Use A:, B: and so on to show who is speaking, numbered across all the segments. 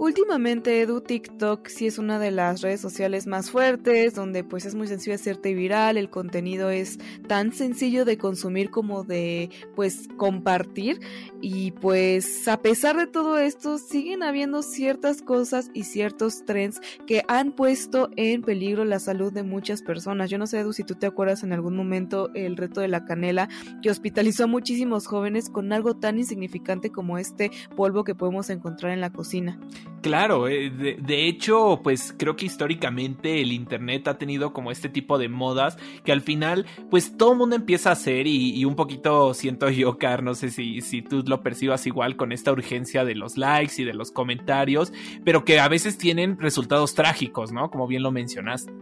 A: Últimamente Edu TikTok sí es una de las redes sociales más fuertes, donde pues es muy sencillo hacerte viral, el contenido es tan sencillo de consumir como de pues compartir y pues a pesar de todo esto siguen habiendo ciertas cosas y ciertos trends que han puesto en peligro la salud de muchas personas. Yo no sé Edu si tú te acuerdas en algún momento el reto de la canela que hospitalizó a muchísimos jóvenes con algo tan insignificante como este polvo que podemos encontrar en la cocina.
B: Claro, eh, de, hecho, pues creo que históricamente el Internet ha tenido como este tipo de modas que al final, pues todo el mundo empieza a hacer y, un poquito siento yo, Car, no sé si, si tú lo percibas igual con esta urgencia de los likes y de los comentarios, pero que a veces tienen resultados trágicos, ¿no? Como bien lo mencionaste.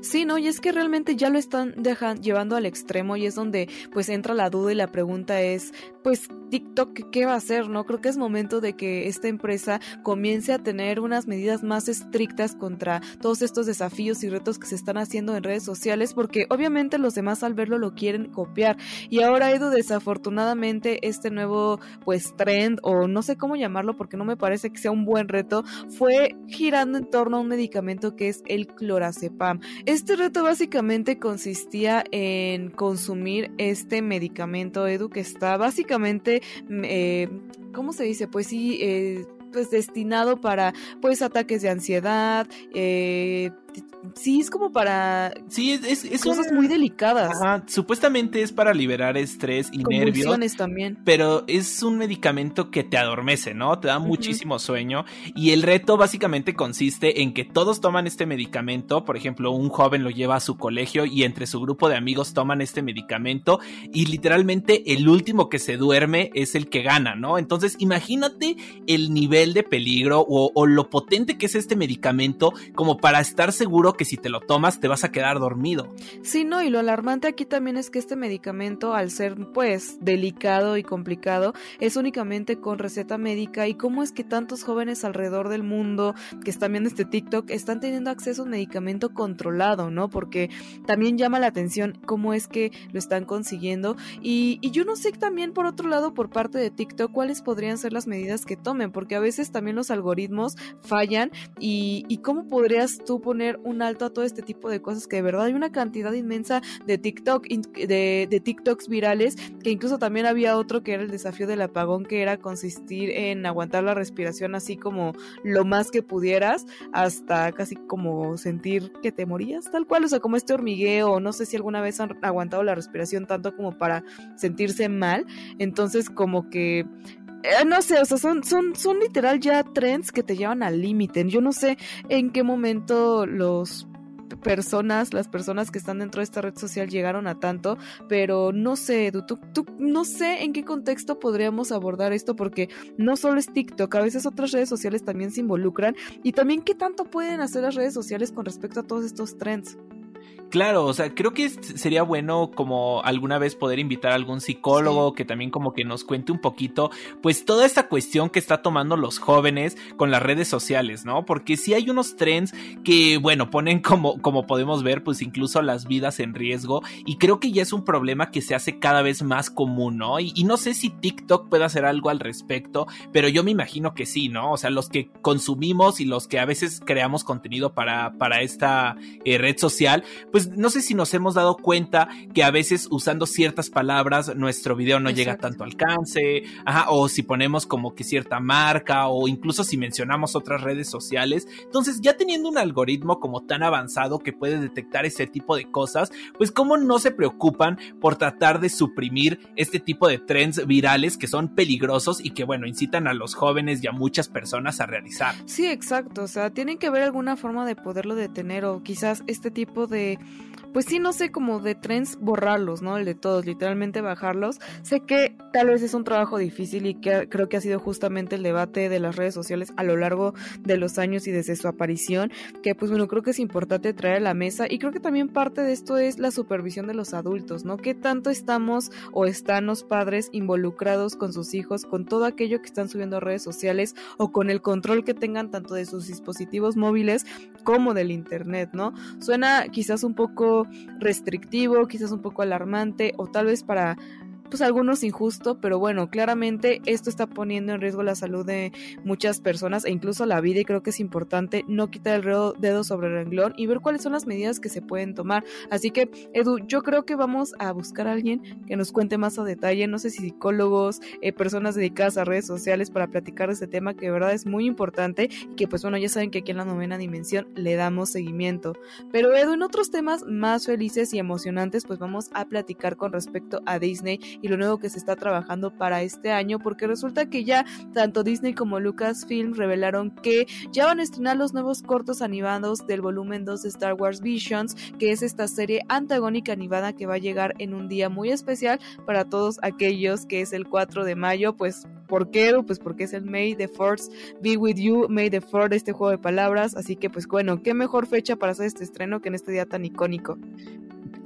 A: Sí, no, y es que realmente ya lo están llevando al extremo y es donde pues entra la duda y la pregunta es, pues TikTok, ¿qué va a hacer? No creo que es momento de que esta empresa comience a tener unas medidas más estrictas contra todos estos desafíos y retos que se están haciendo en redes sociales, porque obviamente los demás al verlo lo quieren copiar. Y ahora, Edu, desafortunadamente, este nuevo pues trend, o no sé cómo llamarlo, porque no me parece que sea un buen reto, fue girando en torno a un medicamento que es el clorazepam. Este reto básicamente consistía en consumir este medicamento, Edu, que está básicamente, eh, ¿cómo se dice? Pues sí, eh, pues destinado para pues ataques de ansiedad, eh, sí es como para
B: sí es, es
A: cosas muy delicadas.
B: Ajá, supuestamente es para liberar estrés y nervios
A: también.
B: pero es un medicamento que te adormece no te da muchísimo uh -huh. sueño y el reto básicamente consiste en que todos toman este medicamento por ejemplo un joven lo lleva a su colegio y entre su grupo de amigos toman este medicamento y literalmente el último que se duerme es el que gana no entonces imagínate el nivel de peligro o, o lo potente que es este medicamento como para estar seguro que si te lo tomas te vas a quedar dormido.
A: Sí, no, y lo alarmante aquí también es que este medicamento, al ser pues delicado y complicado, es únicamente con receta médica y cómo es que tantos jóvenes alrededor del mundo que están viendo este TikTok están teniendo acceso a un medicamento controlado, ¿no? Porque también llama la atención cómo es que lo están consiguiendo y, y yo no sé también por otro lado por parte de TikTok cuáles podrían ser las medidas que tomen, porque a veces también los algoritmos fallan y, y cómo podrías tú poner un alto a todo este tipo de cosas que de verdad hay una cantidad inmensa de TikTok, de, TikToks virales, que incluso también había otro que era el desafío del apagón, que era consistir en aguantar la respiración así como lo más que pudieras, hasta casi como sentir que te morías, tal cual, o sea, como este hormigueo, no sé si alguna vez han aguantado la respiración tanto como para sentirse mal, entonces como que eh, no sé, o sea, son, son, son literal ya trends que te llevan al límite. Yo no sé en qué momento los personas, las personas que están dentro de esta red social llegaron a tanto, pero no sé, tú, tú, no sé en qué contexto podríamos abordar esto porque no solo es TikTok, a veces otras redes sociales también se involucran y también qué tanto pueden hacer las redes sociales con respecto a todos estos trends.
B: Claro, o sea, creo que sería bueno como alguna vez poder invitar a algún psicólogo sí. que también como que nos cuente un poquito, pues toda esta cuestión que está tomando los jóvenes con las redes sociales, ¿no? Porque sí hay unos trends que, bueno, ponen como, como podemos ver, pues incluso las vidas en riesgo y creo que ya es un problema que se hace cada vez más común, ¿no? Y, y no sé si TikTok puede hacer algo al respecto, pero yo me imagino que sí, ¿no? O sea, los que consumimos y los que a veces creamos contenido para, para esta eh, red social, pues pues no sé si nos hemos dado cuenta que a veces usando ciertas palabras nuestro video no llega a tanto alcance, ajá, o si ponemos como que cierta marca o incluso si mencionamos otras redes sociales. Entonces, ya teniendo un algoritmo como tan avanzado que puede detectar ese tipo de cosas, pues cómo no se preocupan por tratar de suprimir este tipo de trends virales que son peligrosos y que bueno, incitan a los jóvenes y a muchas personas a realizar.
A: Sí, exacto, o sea, tienen que haber alguna forma de poderlo detener o quizás este tipo de pues sí, no sé, como de trends borrarlos, ¿no? El de todos, literalmente bajarlos. Sé que tal vez es un trabajo difícil y que creo que ha sido justamente el debate de las redes sociales a lo largo de los años y desde su aparición, que pues bueno, creo que es importante traer a la mesa y creo que también parte de esto es la supervisión de los adultos, ¿no? ¿Qué tanto estamos o están los padres involucrados con sus hijos, con todo aquello que están subiendo a redes sociales o con el control que tengan tanto de sus dispositivos móviles como del internet, ¿no? Suena quizás un poco restrictivo, quizás un poco alarmante o tal vez para pues algunos injusto, pero bueno, claramente esto está poniendo en riesgo la salud de muchas personas e incluso la vida y creo que es importante no quitar el dedo sobre el renglón y ver cuáles son las medidas que se pueden tomar. Así que, Edu, yo creo que vamos a buscar a alguien que nos cuente más a detalle, no sé si psicólogos, eh, personas dedicadas a redes sociales para platicar de este tema que de verdad es muy importante y que pues bueno, ya saben que aquí en la novena dimensión le damos seguimiento. Pero Edu, en otros temas más felices y emocionantes, pues vamos a platicar con respecto a Disney y lo nuevo que se está trabajando para este año, porque resulta que ya tanto Disney como Lucasfilm revelaron que ya van a estrenar los nuevos cortos animados del volumen 2 de Star Wars Visions, que es esta serie antagónica animada que va a llegar en un día muy especial para todos aquellos que es el 4 de mayo, pues ¿por qué? Pues porque es el May the Force Be With You, May the Fourth, este juego de palabras, así que pues bueno, qué mejor fecha para hacer este estreno que en este día tan icónico.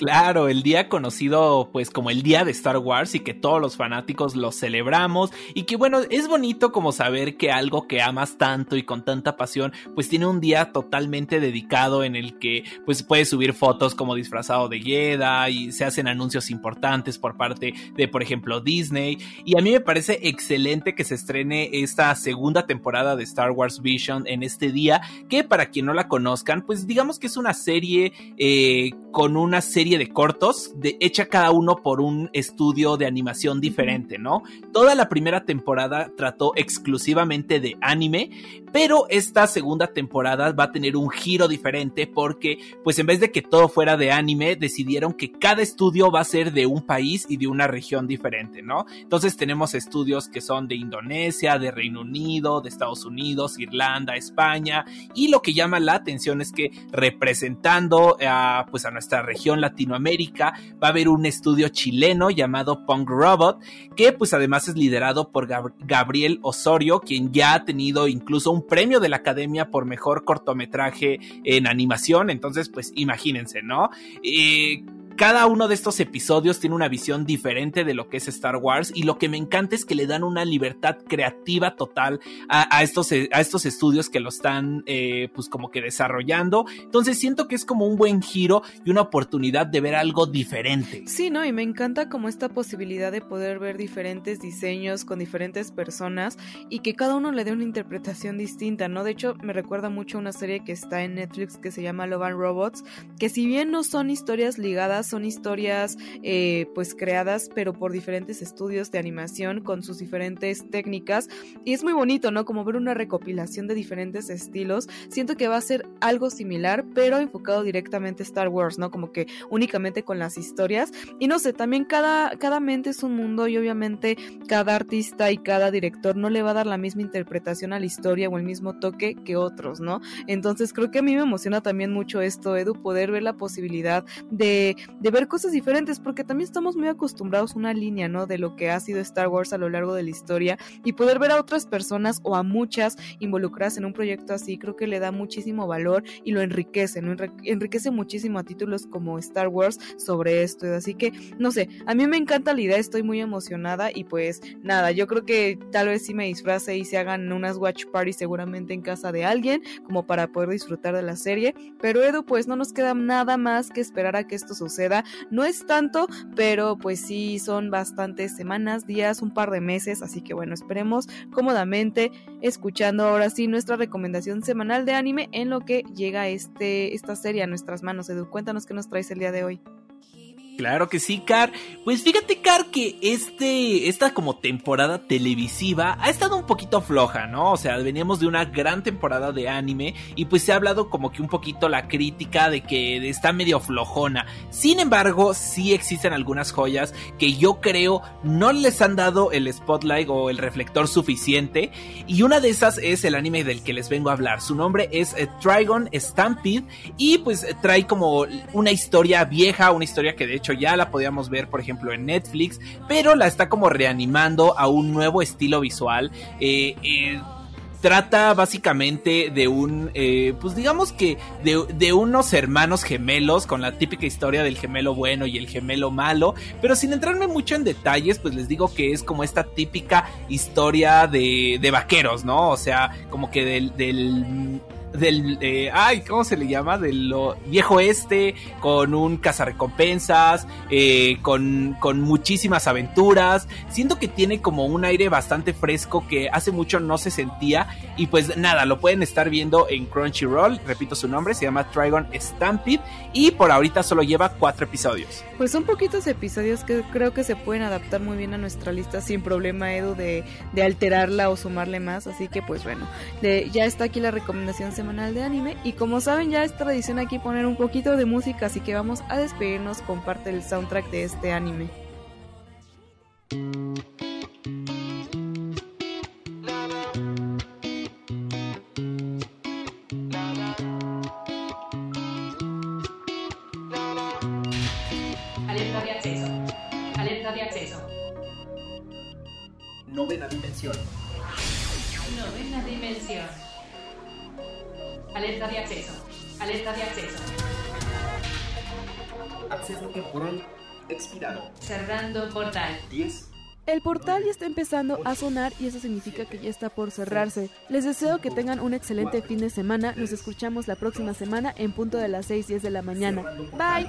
B: Claro, el día conocido pues como el día de Star Wars y que todos los fanáticos lo celebramos y que bueno, es bonito como saber que algo que amas tanto y con tanta pasión pues tiene un día totalmente dedicado en el que pues puedes subir fotos como disfrazado de Jedi y se hacen anuncios importantes por parte de por ejemplo Disney. Y a mí me parece excelente que se estrene esta segunda temporada de Star Wars Vision en este día que para quien no la conozcan pues digamos que es una serie eh, con una serie de cortos, de, hecha cada uno por un estudio de animación diferente, ¿no? Toda la primera temporada trató exclusivamente de anime, pero esta segunda temporada va a tener un giro diferente porque, pues en vez de que todo fuera de anime, decidieron que cada estudio va a ser de un país y de una región diferente, ¿no? Entonces tenemos estudios que son de Indonesia, de Reino Unido, de Estados Unidos, Irlanda, España, y lo que llama la atención es que representando a, pues a nuestra región Latinoamérica va a haber un estudio chileno llamado Punk Robot, que pues además es liderado por Gabriel Osorio, quien ya ha tenido incluso un premio de la Academia por mejor cortometraje en animación, entonces pues imagínense, ¿no? Eh, cada uno de estos episodios tiene una visión diferente de lo que es Star Wars y lo que me encanta es que le dan una libertad creativa total a, estos, a estos estudios que lo están eh, pues como que desarrollando. Entonces siento que es como un buen giro y una oportunidad de ver algo diferente.
A: Sí, ¿no? Y me encanta como esta posibilidad de poder ver diferentes diseños con diferentes personas y que cada uno le dé una interpretación distinta, ¿no? De hecho, me recuerda mucho a una serie que está en Netflix que se llama Love Robots, que si bien no son historias ligadas son historias eh, pues creadas pero por diferentes estudios de animación con sus diferentes técnicas y es muy bonito, ¿no? Como ver una recopilación de diferentes estilos. Siento que va a ser algo similar pero enfocado directamente a Star Wars, ¿no? Como que únicamente con las historias y no sé, también cada, cada mente es un mundo y obviamente cada artista y cada director no le va a dar la misma interpretación a la historia o el mismo toque que otros, ¿no? Entonces creo que a mí me emociona también mucho esto, Edu, poder ver la posibilidad de, de ver cosas diferentes, porque también estamos muy acostumbrados a una línea, ¿no? De lo que ha sido Star Wars a lo largo de la historia y poder ver a otras personas o a muchas involucradas en un proyecto así, creo que le da muchísimo valor y lo enriquece, ¿no? Enriquece muchísimo a títulos como Star Wars sobre esto, así que, no sé, a mí me encanta la idea, estoy muy emocionada y pues nada, yo creo que tal vez sí me disfrace y se hagan unas watch parties seguramente en casa de alguien, como para poder disfrutar de la serie, pero Edu, pues no nos queda nada más que esperar a que esto suceda No es tanto, pero pues sí son bastantes semanas, días, un par de meses, así que bueno, esperemos cómodamente escuchando ahora sí nuestra recomendación semanal de anime en lo que llega este, esta serie a nuestras manos. Edu, cuéntanos qué nos traes el día de hoy.
B: Claro que sí, Car. Pues fíjate, Car, que este, esta como temporada televisiva ha estado un poquito floja, ¿no? O sea, veníamos de una gran temporada de anime y pues se ha hablado como que un poquito la crítica de que está medio flojona. Sin embargo, sí existen algunas joyas que yo creo no les han dado el spotlight o el reflector suficiente. Y una de esas es el anime del que les vengo a hablar. Su nombre es eh, Trigon Stampede y pues trae como una historia vieja, una historia que de hecho ya la podíamos ver, por ejemplo, en Netflix, pero la está como reanimando a un nuevo estilo visual. Eh, eh, trata básicamente de un, eh, pues digamos que de, de, unos hermanos gemelos con la típica historia del gemelo bueno y el gemelo malo, pero sin entrarme mucho en detalles, pues les digo que es como esta típica historia de, de vaqueros, ¿no? O sea, como que del, del del, eh, ay, ¿cómo se le llama? Del viejo este, con un cazarrecompensas, eh, con, con muchísimas aventuras. Siento que tiene como un aire bastante fresco que hace mucho no se sentía. Y pues nada, lo pueden estar viendo en Crunchyroll, repito su nombre, se llama Trigon Stampede. Y por ahorita solo lleva cuatro episodios.
A: Pues son poquitos episodios que creo que se pueden adaptar muy bien a nuestra lista sin problema, Edu, de, de alterarla o sumarle más. Así que pues bueno, ya está aquí la recomendación semanal de anime y como saben ya es tradición aquí poner un poquito de música, así que vamos a despedirnos con parte del soundtrack de este anime.
C: Alerta de acceso. Alerta de acceso.
D: Novena dimensión.
C: Novena dimensión. Alerta de acceso. Alerta de acceso.
D: Acceso temporal expirado.
C: Cerrando portal.
D: 10.
A: El portal ya está empezando a sonar y eso significa que ya está por cerrarse. Les deseo que tengan un excelente fin de semana. Nos escuchamos la próxima semana en punto de las 6 10 de la mañana. Bye.